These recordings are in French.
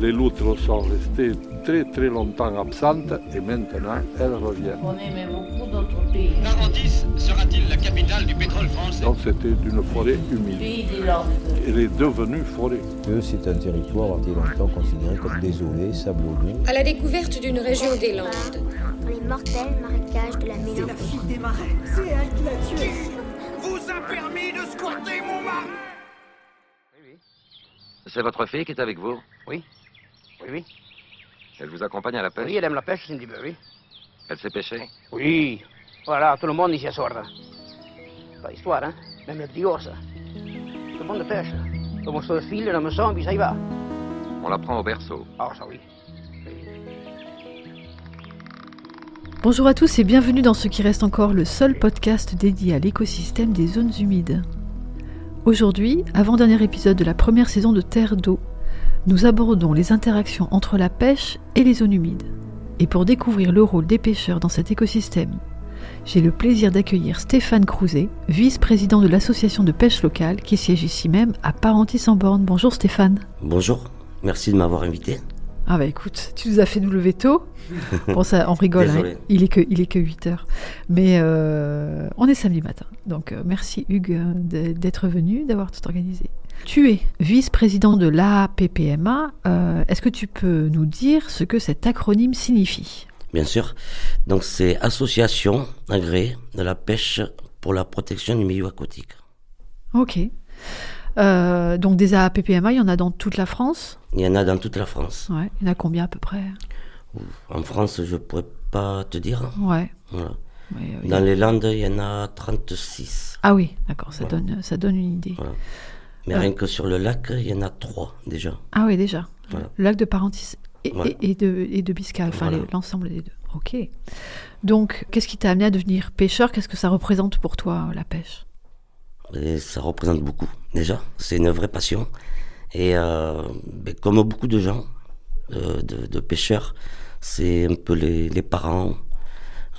Les loutres sont restées très très longtemps absentes et maintenant elles reviennent. On aimait beaucoup d'autres pays. Narandis sera-t-il la capitale du pétrole français? Donc c'était une forêt humide. Pays des Landes. Elle est devenue forêt. c'est un territoire a été longtemps considéré comme désolé, sablonneux. À la découverte d'une région des Landes, dans les mortels marécages de la mélancolie. des marais. C'est elle qui l'a tué. Vous a permis de squatter mon marais C'est votre fille qui est avec vous? Oui. Oui, oui. Elle vous accompagne à la pêche Oui, elle aime la pêche, Cindy, oui. Elle sait pêcher Oui. Voilà, tout le monde ici sort. Pas histoire, hein. Même le ça. Tout le monde pêche. Comme on se file, la maison, puis ça y va. On la prend au berceau. Ah, ça oui. Bonjour à tous et bienvenue dans ce qui reste encore le seul podcast dédié à l'écosystème des zones humides. Aujourd'hui, avant-dernier épisode de la première saison de Terre d'eau, nous abordons les interactions entre la pêche et les zones humides. Et pour découvrir le rôle des pêcheurs dans cet écosystème, j'ai le plaisir d'accueillir Stéphane Crouzet, vice-président de l'association de pêche locale qui siège ici même à Parentis-en-Borne. Bonjour Stéphane. Bonjour, merci de m'avoir invité. Ah bah écoute, tu nous as fait nous lever tôt. Bon ça, on rigole, hein. Il est que il est que 8 heures. Mais euh, on est samedi matin. Donc euh, merci Hugues euh, d'être venu, d'avoir tout organisé. Tu es vice-président de l'APPMA. Euh, Est-ce que tu peux nous dire ce que cet acronyme signifie? Bien sûr. Donc c'est Association agréée de la pêche pour la protection du milieu aquatique. Ok. Euh, donc des APPMA, il y en a dans toute la France. Il y en a dans toute la France. Ouais. Il y en a combien à peu près? En France, je pourrais pas te dire. Ouais. Voilà. Ouais, euh, Dans les Landes, il y en a 36. Ah oui, d'accord, ça, Voilà. donne, ça donne une idée. Voilà. Mais Ouais. rien que sur le lac, il y en a trois déjà. Ah oui, déjà. Le lac de Parentis et, Voilà. et- et de, et de Biscay, enfin l'ensemble des deux. Ok. Donc, qu'est-ce qui t'a amené à devenir pêcheur? Qu'est-ce que ça représente pour toi, la pêche? Et ça représente beaucoup, déjà. C'est une vraie passion. Et euh, ben, comme beaucoup de gens, euh, de, de pêcheurs, c'est un peu les, les parents,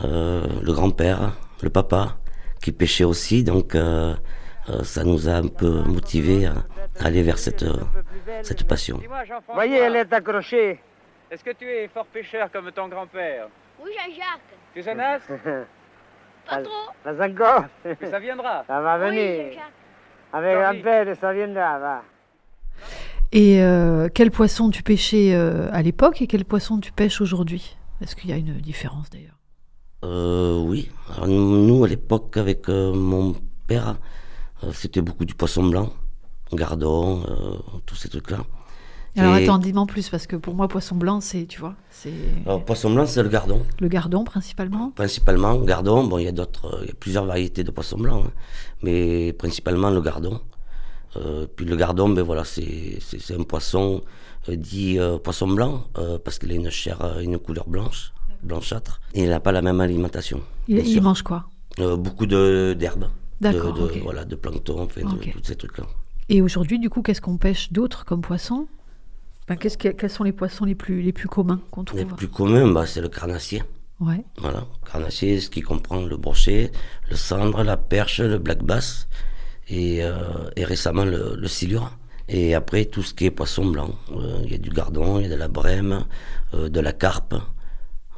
euh, le grand-père, le papa, qui pêchaient aussi. Donc euh, euh, ça nous a un peu motivés à, à aller vers cette, cette passion. Voyez, elle est accrochée. Est-ce que tu es fort pêcheur comme ton grand-père? Oui, Jean-Jacques. Tu es un as Pas trop. Pas encore. Mais ça viendra. Ça va Oui, venir. Avec grand-père, ça viendra, va. Et euh, quel poisson tu pêchais euh, à l'époque et quel poisson tu pêches aujourd'hui? Est-ce qu'il y a une différence d'ailleurs? Euh, oui. Alors, nous, nous, à l'époque, avec euh, mon père, euh, c'était beaucoup du poisson blanc, gardon, euh, tous ces trucs-là. Alors Et- attends, dis-moi en plus, parce que pour moi, poisson blanc, c'est, tu vois, c'est Alors, poisson blanc, c'est le gardon. le gardon principalement. Principalement, gardon. Bon, il y a d'autres, euh, il y a plusieurs variétés de poisson blanc, hein. mais principalement le gardon. Euh, puis le gardon, ben voilà, c'est c'est- c'est un poisson euh, dit euh, poisson blanc parce qu'il a une chair, une couleur blanche, blanchâtre, et il n'a pas la même alimentation. Il, mange quoi? Beaucoup de d'herbes, de, D'accord, de- ok. voilà, de plancton, enfin, de Ok. tous ces trucs-là. Et aujourd'hui, du coup, qu'est-ce qu'on pêche d'autre comme poisson? Que- Quels sont les poissons les plus, les plus communs qu'on trouve Les plus communs, bah, c'est le carnassier. Ouais. Voilà, carnassier, ce qui comprend le brochet, le cendre, la perche, le black bass et, euh, et récemment le, le silure. Et après, tout ce qui est poisson blanc. Euh, Il y a du gardon, il y a de la brème, euh, de la carpe.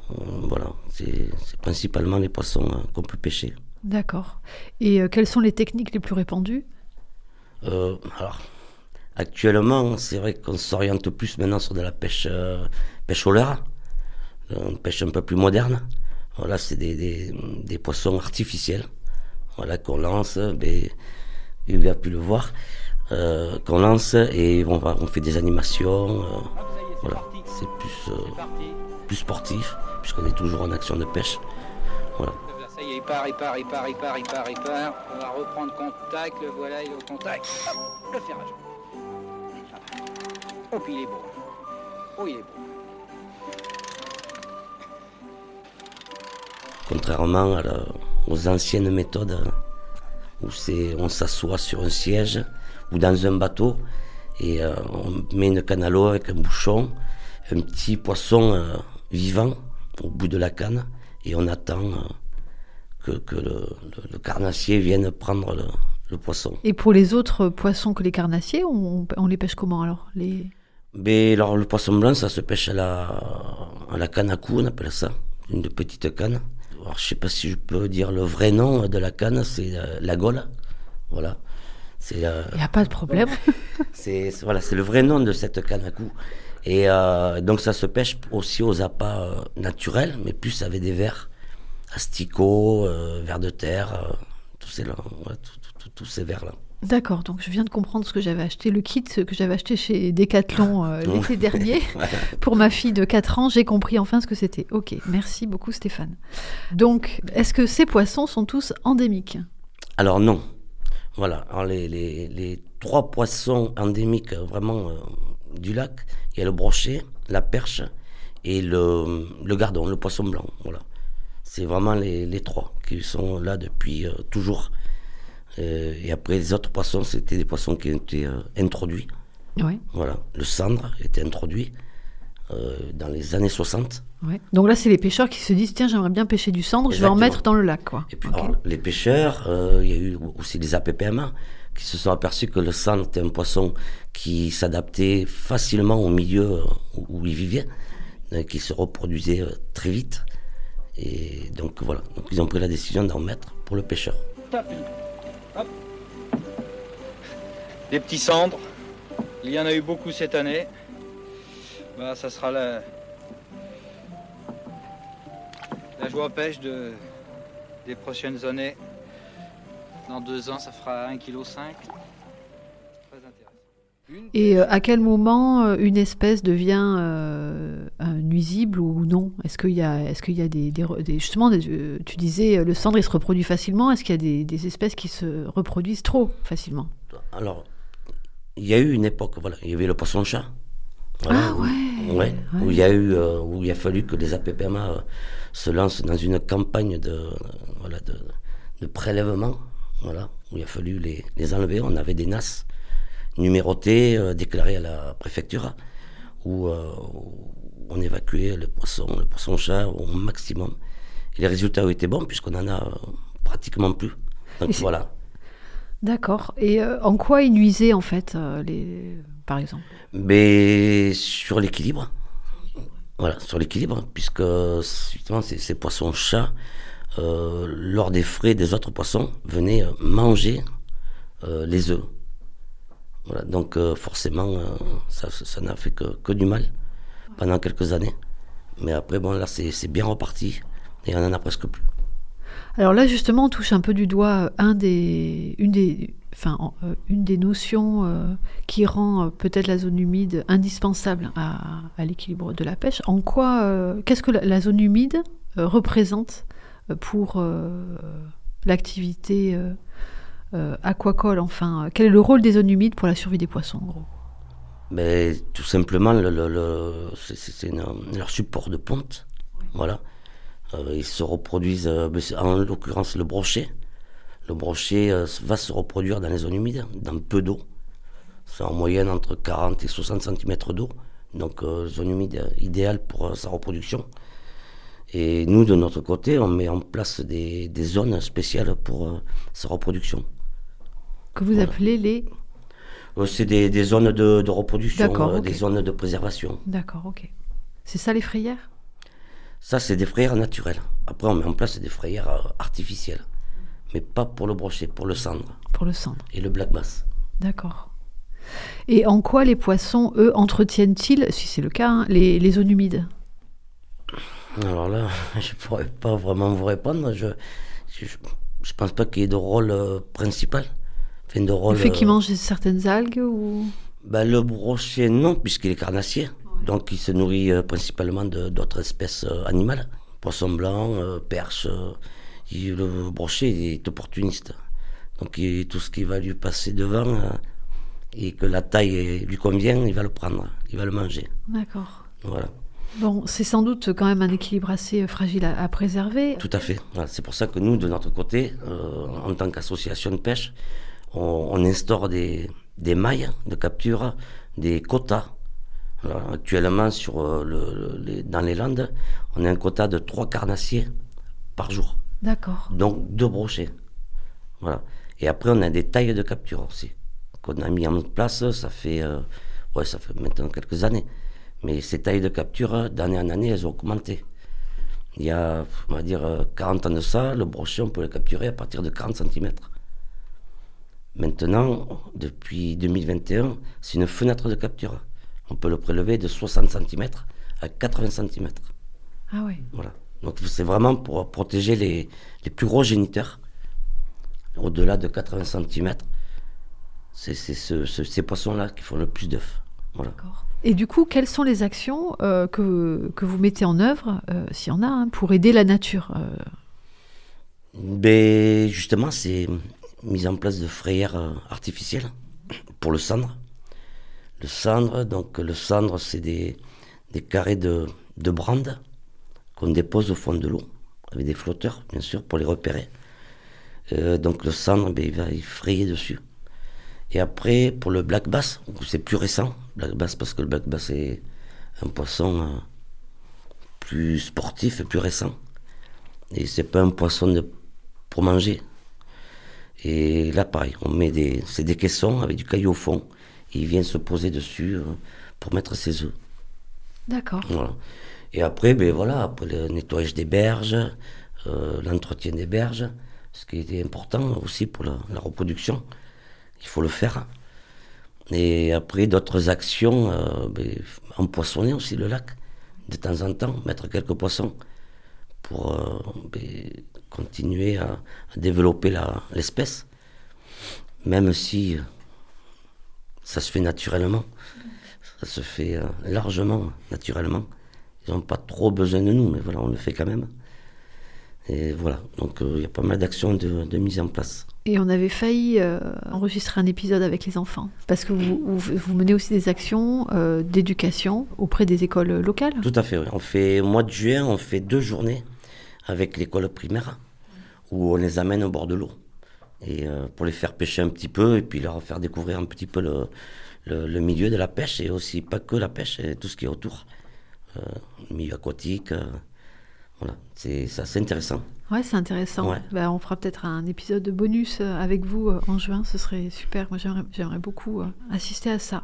Voilà, c'est principalement les poissons euh, qu'on peut pêcher. D'accord. Et quelles sont les techniques les plus répandues? Alors, actuellement, c'est vrai qu'on s'oriente plus maintenant sur de la pêche, euh, pêche au leurre, une pêche un peu plus moderne. Voilà, c'est des, des, poissons artificiels voilà, qu'on lance. Mais, il a pu le voir. Euh, qu'on lance et on, va, on fait des animations. Euh, voilà, c'est plus, euh, plus sportif, puisqu'on est toujours en action de pêche. Voilà. Ça y est, il part, il part, il part, il part, il part, il part. On va reprendre contact, le voilà, il est au contact. Hop, le ferrage. Oh, puis il est beau. Oh, il est beau. Contrairement à la, aux anciennes méthodes où on s'assoit sur un siège ou dans un bateau et euh, on met une canne à l'eau avec un bouchon, un petit poisson euh, vivant au bout de la canne et on attend euh, que, que le, le, le, carnassier vienne prendre le, le, poisson. Et pour les autres poissons que les carnassiers, on, on les pêche comment alors les... Mais alors le poisson blanc, ça se pêche à la, à la canne à cou, on appelle ça, une petite canne. Alors, je sais pas si je peux dire le vrai nom de la canne, c'est euh, la Gaule. Voilà. Il euh, n'y a pas de problème. c'est voilà, c'est le vrai nom de cette canne à cou. Et euh, donc ça se pêche aussi aux appâts naturels, mais plus avec des vers, asticots, vers de terre, tous ces, ouais, tous ces vers-là. D'accord, donc je viens de comprendre ce que j'avais acheté, le kit que j'avais acheté chez Decathlon euh, l'été dernier pour ma fille de 4 ans. J'ai compris enfin ce que c'était. Ok, merci beaucoup Stéphane. Donc, est-ce que ces poissons sont tous endémiques? Alors non. Voilà, Alors, les, les, les, trois poissons endémiques vraiment euh, du lac, il y a le brochet, la perche et le, le gardon, le poisson blanc. Voilà. C'est vraiment les, les, trois qui sont là depuis euh, toujours. Euh, et après, les autres poissons, c'était des poissons qui ont été euh, introduits. Ouais. Voilà. Le cendre était introduit euh, dans les années 60. Ouais. Donc là, c'est les pêcheurs qui se disent tiens, j'aimerais bien pêcher du cendre, Exactement. je vais en mettre dans le lac. Quoi. Et puis, okay. alors, les pêcheurs, il y a eu aussi les APPMA qui se sont aperçus que le cendre était un poisson qui s'adaptait facilement au milieu où, où il vivait, qui se reproduisait très vite. Et donc voilà, donc, ils ont pris la décision d'en mettre pour le pêcheur. Des petits cendres. Il y en a eu beaucoup cette année. Bah, ça sera la, la joie pêche de, des prochaines années. Dans deux ans, ça fera 1,5 kg. Et euh, à quel moment euh, une espèce devient euh, nuisible ou non? Est-ce qu'il y a, est-ce qu'il y a des, des, des justement, des, tu disais le cendre il se reproduit facilement? Est-ce qu'il y a des, espèces qui se reproduisent trop facilement? Alors, il y a eu une époque, voilà, il y avait le poisson-chat. Voilà, ah ouais, où, ouais, ouais. Où il y a eu, euh, où il a fallu que les APPMA euh, se lancent dans une campagne de, voilà, de, de, prélèvement, voilà, où il a fallu les, les enlever. On avait des NAS numérotées, euh, déclarées à la préfecture, où, où, on évacuait le poisson, le poisson-chat au maximum. Et les résultats ont été bons puisqu'on en a pratiquement plus. Donc voilà. D'accord. Et euh, en quoi ils nuisaient, en fait, euh, les... par exemple? Mais sur l'équilibre. Voilà, sur l'équilibre, puisque justement, ces, ces poissons-chats, euh, lors des frais des autres poissons, venaient manger les œufs. Donc forcément, ça, ça n'a fait que, du mal pendant quelques années. Mais après, bon, là, c'est bien reparti et on en a presque plus. Alors là, justement, on touche un peu du doigt euh, une des notions euh, qui rend euh, peut-être la zone humide indispensable à, l'équilibre de la pêche. En quoi, euh, qu'est-ce que la, la, zone humide représente pour l'activité aquacole Enfin, quel est le rôle des zones humides pour la survie des poissons, en gros? Mais tout simplement, le, c'est leur support de ponte. Voilà. Euh, ils se reproduisent, euh, en l'occurrence le brochet. Le brochet euh, va se reproduire dans les zones humides, dans peu d'eau. C'est en moyenne entre 40 et 60 cm d'eau. Donc zone humide idéale pour sa reproduction. Et nous, de notre côté, on met en place des zones spéciales pour sa reproduction. Que vous voilà. appelez les C'est des, des, zones de, de reproduction, okay. des zones de préservation. D'accord, ok. C'est ça les frayères? Ça, c'est des frayères naturelles. Après, on met en place des frayères artificielles. Mais pas pour le brochet, pour le cendre. Pour le cendre. Et le black bass. D'accord. Et en quoi les poissons, eux, entretiennent-ils, si c'est le cas, hein, les, les zones humides? Alors là, je pourrais pas vraiment vous répondre. Je je pense pas qu'il y ait de rôle euh, principal. Enfin, de rôle, Le fait qu'ils euh, mangent certaines algues ou... ben, Le brochet, non, puisqu'il est carnassier. Donc il se nourrit euh, principalement d'autres espèces euh, animales. Poisson blanc, perche. il- le brochet il est opportuniste. Donc il- tout ce qui va lui passer devant et que la taille lui convient, il va le prendre, il va le manger. D'accord. Voilà. Bon, c'est sans doute quand même un équilibre assez fragile à, à préserver. Tout à fait. Voilà, C'est pour ça que nous, de notre côté, euh, en tant qu'association de pêche, on, on instaure des, des mailles de capture, des quotas. Actuellement, sur, euh, le- le- les- dans les Landes, on a un quota de trois carnassiers par jour. D'accord. Donc deux brochets. Voilà. Et après, on a des tailles de capture aussi. Qu'on a mis en place, ça fait, euh, ouais, ça fait maintenant quelques années. Mais ces tailles de capture, d'année en année, elles ont augmenté. Il y a, on va dire, euh, 40 ans de ça, le brochet, on peut le capturer à partir de 40 cm. Maintenant, depuis 2021, c'est une fenêtre de capture. On peut le prélever de 60 cm à 80 cm. Ah oui. Voilà. Donc c'est vraiment pour protéger les, les plus gros géniteurs. Au-delà de 80 cm, c'est c'est ce- ce- ces poissons-là qui font le plus d'œufs. Voilà. Et du coup, quelles sont les actions euh, que, que vous mettez en œuvre, euh, s'il y en a, hein, pour aider la nature euh, Ben, justement, c'est mise en place de frayères euh, artificielles pour le cendre. Le cendre, donc le c'est des, carrés de, de qu'on dépose au fond de l'eau, avec des flotteurs, bien sûr, pour les repérer. Euh, donc le cendre, ben, il va frayer dessus. Et après, pour le black bass, c'est plus récent, black bass, parce que le black bass est un poisson euh, plus sportif et plus récent. Et c'est pas un poisson pour manger. Et là, pareil, on met des, c'est des caissons avec du caillou au fond. Et il vient se poser dessus euh, pour mettre ses œufs. D'accord. Voilà. Et après, ben voilà, après le nettoyage des berges, euh, l'entretien des berges, ce qui était important aussi pour la, la reproduction. Il faut le faire. Et après, d'autres actions, euh, ben, empoissonner aussi le lac, de temps en temps, mettre quelques poissons pour euh, ben, continuer à, développer l'espèce, même si euh, ça se fait naturellement. Ça se fait euh, largement naturellement. Ils n'ont pas trop besoin de nous, mais voilà, on le fait quand même. Et voilà, donc il y a pas mal d'actions de, de mise en place. Et on avait failli euh, enregistrer un épisode avec les enfants, parce que vous, vous, menez aussi des actions euh, d'éducation auprès des écoles locales. Tout à fait, oui. On fait, au mois de juin, on fait deux journées avec l'école primaire, où on les amène au bord de l'eau. Et euh, pour les faire pêcher un petit peu, et puis leur faire découvrir un petit peu le, milieu de la pêche, et aussi pas que la pêche, et tout ce qui est autour. Le milieu aquatique, voilà, c'est c'est assez intéressant. Ouais, c'est intéressant. Ouais. Bah, on fera peut-être un épisode de bonus euh, avec vous euh, en juin, ce serait super. Moi, j'aimerais- beaucoup euh, assister à ça.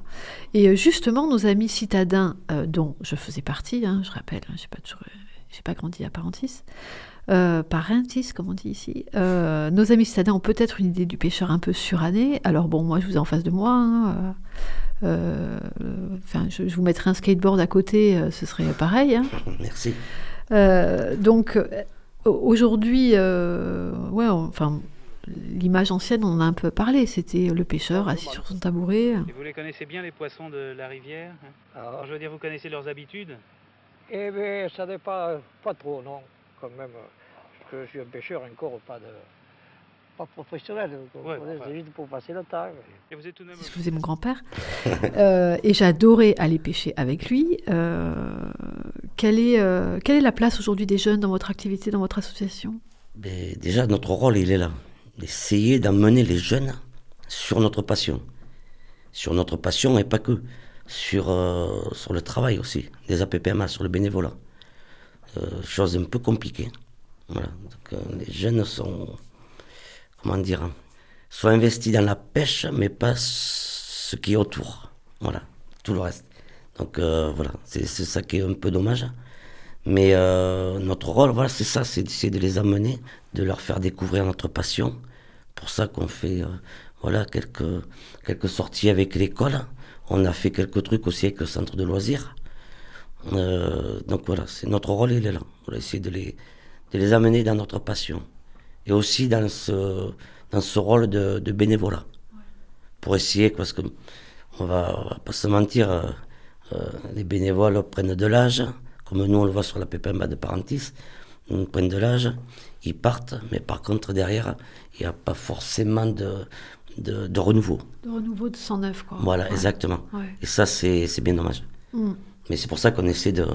Et justement, nos amis citadins, euh, dont je faisais partie, hein, je rappelle, hein, j'ai pas toujours, j'ai pas grandi à Parentis, euh, Parentis, comme on dit ici. euh, nos amis citadins ont peut-être une idée du pêcheur un peu suranné. Alors bon, moi, je vous ai en face de moi. hein, Enfin, je, je vous mettrai un skateboard à côté, ce serait pareil. hein. Merci. Donc aujourd'hui, euh, ouais, enfin, l'image ancienne, on en a un peu parlé. C'était le pêcheur assis sur son tabouret. Et vous les connaissez bien, les poissons de la rivière hein? Alors, je veux dire, vous connaissez leurs habitudes? Eh bien, ça n'est pas, pas trop, non, quand même. Parce que je suis un pêcheur encore, pas de pas professionnel. Ouais, c'est juste pour passer le temps. Et vous êtes tout de même... Je faisais mon grand-père. Euh, et j'adorais aller pêcher avec lui. Euh, quelle, est, euh, quelle est la place aujourd'hui des jeunes dans votre activité, dans votre association? Ben, déjà, notre rôle, il est là. D'essayer d'emmener les jeunes sur notre passion. Sur notre passion et pas que. Sur, euh, sur le travail aussi, des APPMA, sur le bénévolat. Euh, chose un peu compliquée. Voilà. Les jeunes sont, comment dire, hein, sont investis dans la pêche, mais pas ce qui est autour. Voilà, tout le reste. Donc euh, voilà, c'est ça qui est un peu dommage. Mais euh, notre rôle, voilà, c'est ça, c'est d'essayer de les amener, de leur faire découvrir notre passion. Pour ça qu'on fait, euh, voilà, quelques, quelques sorties avec l'école. On a fait quelques trucs aussi avec le centre de loisirs. Euh, donc voilà, c'est notre rôle, il est là. On va essayer de les, de les amener dans notre passion. Et aussi dans ce, dans ce rôle de, de bénévolat. Pour essayer, parce que on va, on va pas se mentir, les bénévoles prennent de l'âge, comme nous on le voit sur la PPMA de Parentis, ils prennent de l'âge, ils partent, mais par contre derrière, il n'y a pas forcément de, de, de renouveau. De renouveau de 109, quoi. Voilà, Ouais. exactement. Ouais. Et ça, c'est c'est bien dommage. Mm. Mais c'est pour ça qu'on essaie de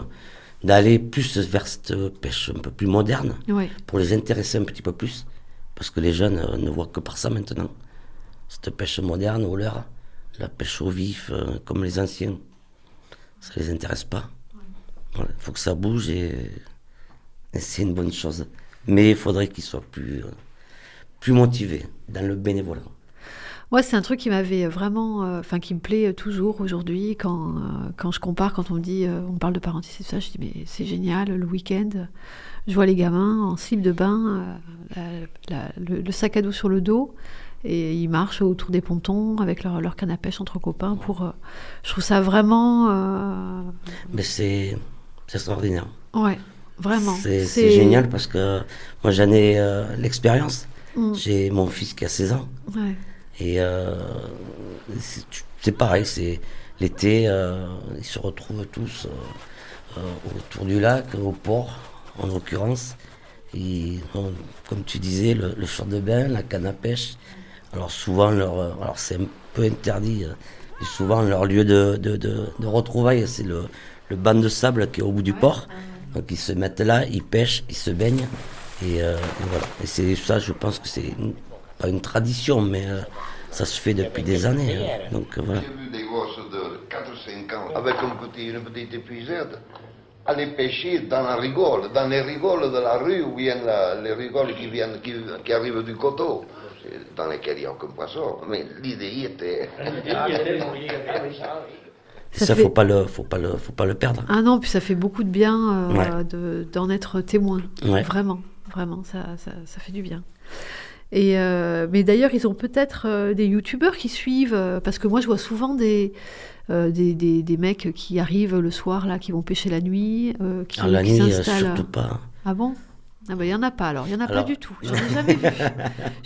d'aller plus vers cette pêche un peu plus moderne, Ouais. pour les intéresser un petit peu plus, parce que les jeunes euh, ne voient que par ça maintenant. Cette pêche moderne au leurre, la pêche au vif, euh, comme les anciens, ça les intéresse pas. Il faut que ça bouge et, c'est une bonne chose. Mais il faudrait qu'ils soient plus, plus motivés dans le bénévolat. Moi, c'est un truc qui m'avait vraiment, euh, enfin, qui me plaît toujours aujourd'hui quand, euh, quand je compare, quand on me dit, euh, on parle de tout ça, je dis, mais c'est génial, le week-end, je vois les gamins en slip de bain, euh, le sac à dos sur le dos, et ils marchent autour des pontons avec leur, leur canne à pêche entre copains pour. euh, je trouve ça vraiment. euh, Mais c'est extraordinaire. ouais, vraiment. C'est génial parce que moi j'en ai euh, l'expérience. Mm. J'ai mon fils qui a 16 ans. Ouais. Et c'est pareil, c'est l'été, ils se retrouvent tous autour du lac, au port en l'occurrence. Bon, comme tu disais, le, le short de bain, la canne à pêche. Alors souvent, leur, euh, alors c'est un peu interdit, euh, et souvent leur lieu de, de, retrouvailles, c'est le, banc de sable qui est au bout du port. Donc ils se mettent là, ils pêchent, ils se baignent. Et, euh, voilà. Et c'est ça, je pense que c'est pas une tradition, mais euh, ça se fait depuis des années. hein. Donc euh, voilà. J'ai vu des gosses de 4-5 ans avec un petit, une petite épuisette aller pêcher dans la rigole, dans les rigoles de la rue où viennent la- les rigoles qui, viennent, qui, arrivent du coteau, dans lesquelles il n'y a aucun poisson. Mais l'idée y était. Ça, Ça faut fait- pas le, faut pas le, faut pas le perdre. Ah non, puis ça fait beaucoup de bien euh, Ouais. de- d'en être témoin. Ouais. Vraiment, vraiment, ça, ça, ça fait du bien. Et euh, mais d'ailleurs, ils ont peut-être euh, des youtubeurs qui suivent, euh, parce que moi, je vois souvent des, euh, des, des, des mecs qui arrivent le soir, là, qui vont pêcher la nuit, euh, qui, Ah, la qui nuit, s'installent. surtout pas. Ah bon? Ah bah, il y en a pas alors, il y en a pas du tout. J'en ai jamais vu.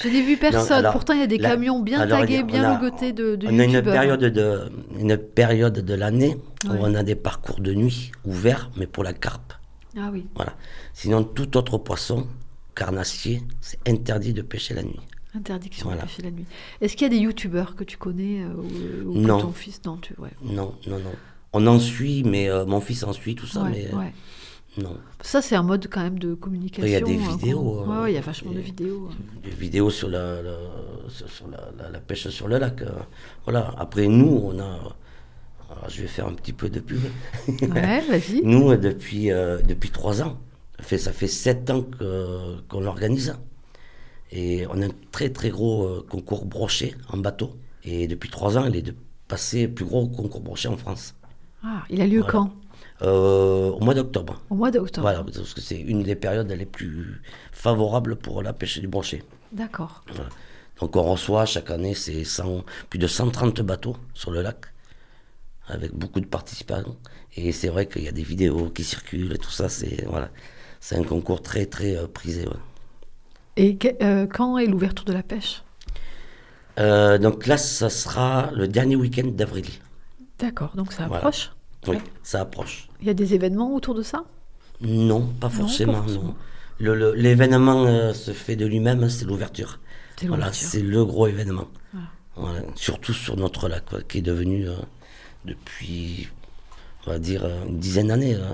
Je n'ai vu personne. alors, Pourtant, il y a des là- camions bien alors, tagués, bien logotés de, de On a une youtubeurs. période de, une période de l'année où Ouais. on a des parcours de nuit ouverts, mais pour la carpe. Ah oui. Voilà. Sinon, tout autre poisson, carnassier, c'est interdit de pêcher la nuit. Interdiction Voilà. de pêcher la nuit. Est-ce qu'il y a des youtubeurs que tu connais euh, ou, ou que Non. ton fils Non, tu, ouais. Non, non, non. On en suit, mais euh, mon fils en suit, tout ça, Ouais, mais euh, ouais. Non. Ça, c'est un mode quand même de communication. Il y a des euh, vidéos, Ouais, ouais, il y a vachement de vidéos. hein. Des vidéos sur la, la- sur la, pêche sur le lac. euh, voilà. Après, nous, on a. alors, je vais faire un petit peu de pub. Ouais, vas-y. Nous, depuis, euh, depuis trois ans, ça fait, ça fait sept ans qu'on l'organise. Et on a un très très gros euh, concours brochet en bateau. Et depuis trois ans, il est de passer plus gros concours brochet en France. Ah, il a lieu Voilà. quand? Euh, Au mois d'octobre. Au mois d'octobre. Voilà, parce que c'est une des périodes les plus favorables pour la pêche du brochet. D'accord. Voilà. Donc on reçoit chaque année c'est 100 plus de 130 bateaux sur le lac, avec beaucoup de participants. Et c'est vrai qu'il y a des vidéos qui circulent et tout ça. C'est voilà, c'est un concours très très euh, prisé. ouais. Et que- euh, quand est l'ouverture de la pêche? Euh, donc là, ça sera le dernier week-end d'avril. D'accord, donc ça Voilà. approche? Oui, ça approche. Il y a des événements autour de ça? Non, pas forcément. non. forcément. L'événement euh, se fait de lui-même, hein, c'est l'ouverture. C'est Voilà, c'est le gros événement. Voilà. Voilà, Surtout sur notre lac, quoi, qui est devenu euh, depuis, on va dire, euh, une dizaine d'années, euh,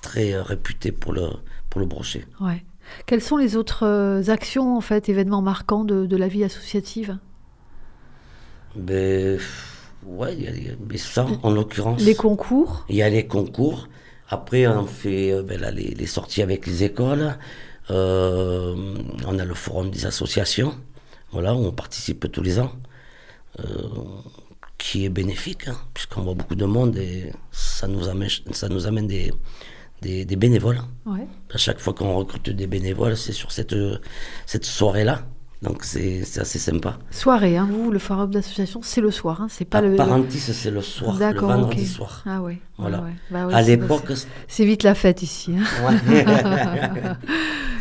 très réputé pour le, pour le brochet. Ouais. Quelles sont les autres actions, en fait, événements marquants de, de la vie associative? Ben, ouais, il y a- y a mais ça, en l'occurrence. Les concours? Il y a les concours. Après, on fait euh, ben là, les, les sorties avec les écoles. Euh, on a le forum des associations, voilà, où on participe tous les ans, euh, qui est bénéfique, hein, puisqu'on voit beaucoup de monde et ça nous amène, ça nous amène des, des, des bénévoles. Ouais. À chaque fois qu'on recrute des bénévoles, c'est sur cette, cette soirée-là Donc c'est assez sympa. Soirée, hein, vous, le forum d'association, c'est le soir, hein, c'est pas À le. Parentis, c'est le soir, le D'accord, vendredi soir. Ah ouais. Voilà. ouais. Bah ouais, à c'est- l'époque, c'est- vite la fête ici. hein. Ouais.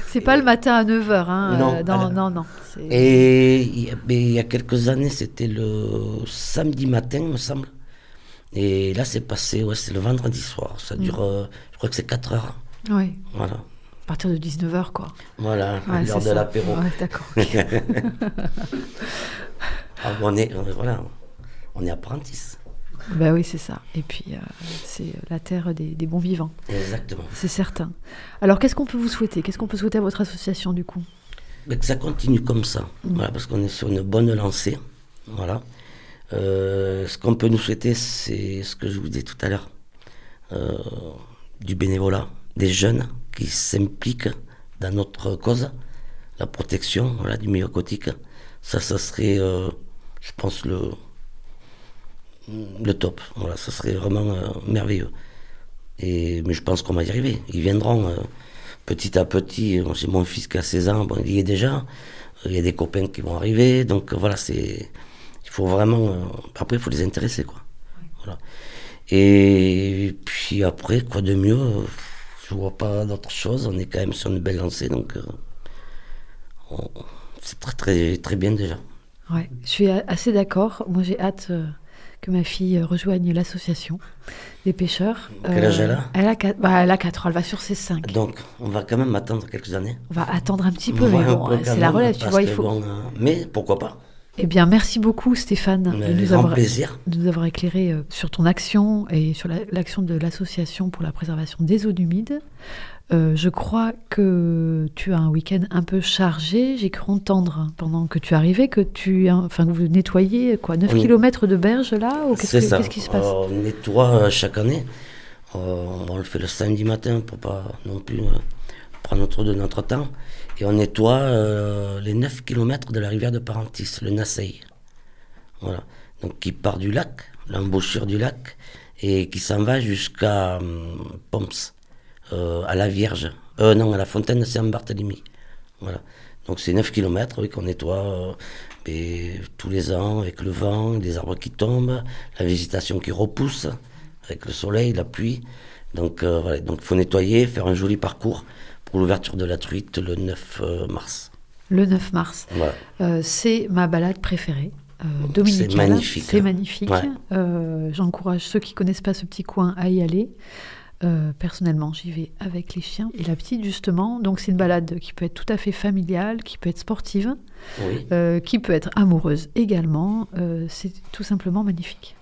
c'est pas le matin à 9h, hein. Non, euh, non, non, non. c'est- Et il y a- mais il y a quelques années, c'était le samedi matin, me semble. Et là, c'est passé, ouais, c'est le vendredi soir. Ça dure, Mm. euh, je crois que c'est 4 heures. Ouais. Voilà. À partir de 19h, quoi. Voilà, Ouais, l'heure de l'apéro. Ouais, d'accord. Ah, on est, euh, voilà, on est apprentis. Bah oui, c'est ça. Et puis, euh, c'est la terre des, des bons vivants. Exactement. C'est certain. Alors, qu'est-ce qu'on peut vous souhaiter? Qu'est-ce qu'on peut souhaiter à votre association, du coup? Que ça continue comme ça, Mm. voilà, parce qu'on est sur une bonne lancée. Voilà. Euh, ce qu'on peut nous souhaiter, c'est ce que je vous disais tout à l'heure, euh, du bénévolat, des jeunes qui s'impliquent dans notre cause, la protection voilà, du milieu aquatique. Ça, ça serait, euh, je pense, le, le top. Voilà, ça serait vraiment euh, merveilleux. Et, mais je pense qu'on va y arriver. Ils viendront euh, petit à petit. J'ai mon fils qui a 16 ans, bon, il y est déjà. Il y a des copains qui vont arriver. Donc voilà, c'est. Il faut vraiment. après, il faut les intéresser, quoi. Voilà. Et puis après, quoi de mieux Je vois pas d'autre chose. On est quand même sur une belle lancée, donc. euh, on- c'est très, très, très bien déjà. Ouais, je suis assez d'accord. Moi, j'ai hâte euh, que ma fille euh, rejoigne l'association des pêcheurs. Euh, Quel âge elle a elle a, quatre- bah, elle a 4 ans, elle va sur ses 5. Donc, on va quand même attendre quelques années. On va attendre un petit peu, Ouais, mais bon, c'est la relève, tu vois, il faut... bon, euh, mais pourquoi pas Eh bien, merci beaucoup Stéphane de nous, grand avoir, de nous avoir éclairé euh, sur ton action et sur la- l'action de l'association pour la préservation des zones humides. Euh, je crois que tu as un week-end un peu chargé. J'ai cru entendre hein, pendant que tu arrivais que tu, enfin, vous nettoyez quoi, 9 On est- km de berge là qu'est-ce, qui se passe? Euh, on nettoie euh, chaque année. Euh, on le fait le samedi matin pour pas non plus trop de notre temps. Et on nettoie euh, les 9 km de la rivière de Parentis, le Nassei. Voilà. Donc qui part du lac, l'embouchure du lac, et qui s'en va jusqu'à hum, Pomps, euh, à la Vierge. Euh, non, à la fontaine de Saint-Barthélemy. Voilà. Donc c'est 9 km oui, qu'on nettoie euh, tous les ans avec le vent, les arbres qui tombent, la végétation qui repousse avec le soleil, la pluie. Donc euh, voilà, donc faut nettoyer, faire un joli parcours pour l'ouverture de la truite le 9 euh, mars. Le 9 mars. Voilà. Euh, c'est ma balade préférée. euh, magnifique, C'est hein. magnifique. Ouais. Euh, J'encourage ceux qui connaissent pas ce petit coin à y aller. Euh, personnellement, j'y vais avec les chiens et la petite justement. Donc c'est une balade qui peut être tout à fait familiale, qui peut être sportive, Oui. qui peut être amoureuse également. C'est tout simplement magnifique.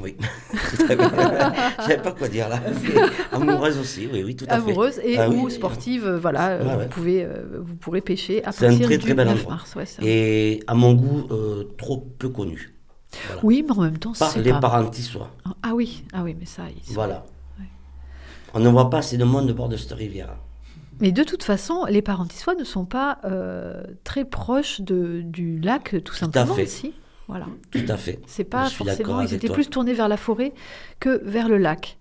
Oui. Je savais pas quoi dire là. Amoureuse aussi, oui, oui, tout à fait. Amoureuse et Ah ou oui. sportive, euh, voilà, euh, ouais. vous pouvez, euh, vous pourrez pêcher à C'est un partir très du très bel 9 endroit. mars. ouais. Et à mon goût, euh, trop peu connu. Voilà. Oui, mais en même temps, Par c'est les pas... parentissois. Ah oui, ah oui, mais ça, ils sont- Voilà. On ne voit pas assez de monde au bord de cette rivière. Mais de toute façon, les parentissois ne sont pas euh, très proches de, du lac, tout, simplement. fait. Si, voilà. Tout à fait. C'est pas Je forcément. Ils étaient toi. plus tournés vers la forêt que vers le lac.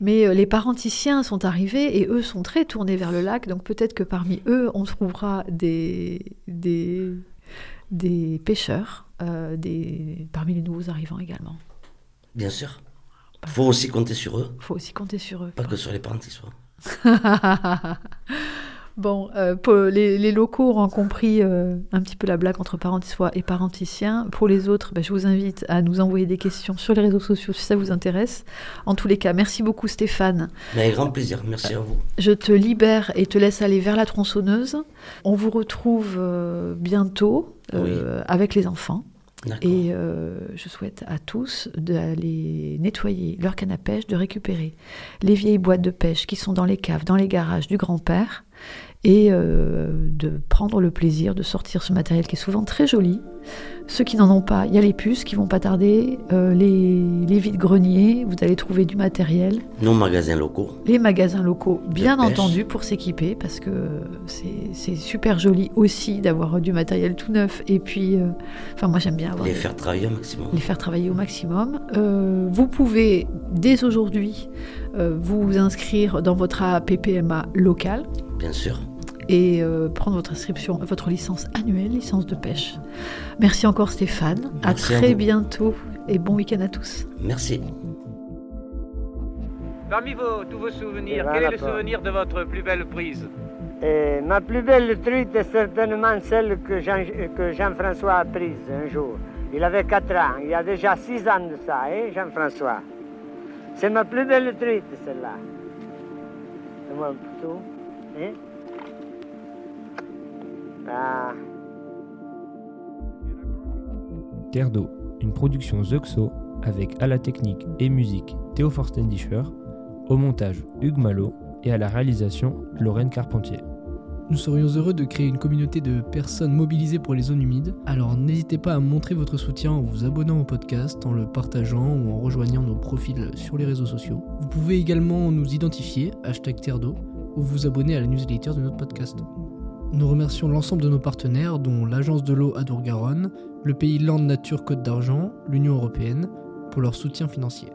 Mais euh, les parenticiens sont arrivés et eux sont très tournés vers le lac. Donc peut-être que parmi eux, on trouvera des, des, des pêcheurs, euh, des, parmi les nouveaux arrivants également. Bien sûr. Il faut aussi compter sur eux, Il faut aussi compter sur eux. pas que sur les parentissois. bon, euh, pour les, les locaux auront compris euh, un petit peu la blague entre parentissois et parenticiens. Pour les autres, bah, je vous invite à nous envoyer des questions sur les réseaux sociaux si ça vous intéresse. En tous les cas, merci beaucoup Stéphane. Avec grand plaisir, merci à vous. Je te libère et te laisse aller vers la tronçonneuse. On vous retrouve euh, bientôt avec les enfants. Et euh, je souhaite à tous d'aller nettoyer leur canne à pêche, de récupérer les vieilles boîtes de pêche qui sont dans les caves, dans les garages du grand-père, et euh, de prendre le plaisir de sortir ce matériel qui est souvent très joli. Ceux qui n'en ont pas, il y a les puces qui vont pas tarder, euh, les, les vides-greniers, vous allez trouver du matériel. Nos magasins locaux. Les magasins locaux, bien entendu, pour s'équiper, parce que c'est super joli aussi d'avoir du matériel tout neuf. Et puis, euh, enfin, moi j'aime bien avoir Les faire travailler au maximum. les faire travailler au maximum. Vous pouvez dès aujourd'hui vous inscrire dans votre APPMA local. Bien sûr. et euh, prendre votre inscription, votre licence annuelle, licence de pêche. Merci encore Stéphane. Merci à très bientôt et bon week-end à tous. Merci. Parmi vos, tous vos souvenirs, quel est le souvenir de votre plus belle prise? Et ma plus belle truite est certainement celle que Jean- que Jean-François a prise un jour. Il avait 4 ans, il y a déjà 6 ans de ça, hein, Jean-François? C'est ma plus belle truite, celle-là. Donne-moi un couteau, hein Ah. Terre d'eau, une production Zuxo avec à la technique et musique Théo Forstendischer, au montage Hugues Malo et à la réalisation Lorraine Carpentier. Nous serions heureux de créer une communauté de personnes mobilisées pour les zones humides, alors n'hésitez pas à montrer votre soutien en vous abonnant au podcast, en le partageant ou en rejoignant nos profils sur les réseaux sociaux. Vous pouvez également nous identifier, hashtag Terre d'eau, ou vous abonner à la newsletter de notre podcast. Nous remercions l'ensemble de nos partenaires, dont l'Agence de l'eau Adour-Garonne, le pays Land Nature Côte d'Argent, l'Union Européenne, pour leur soutien financier.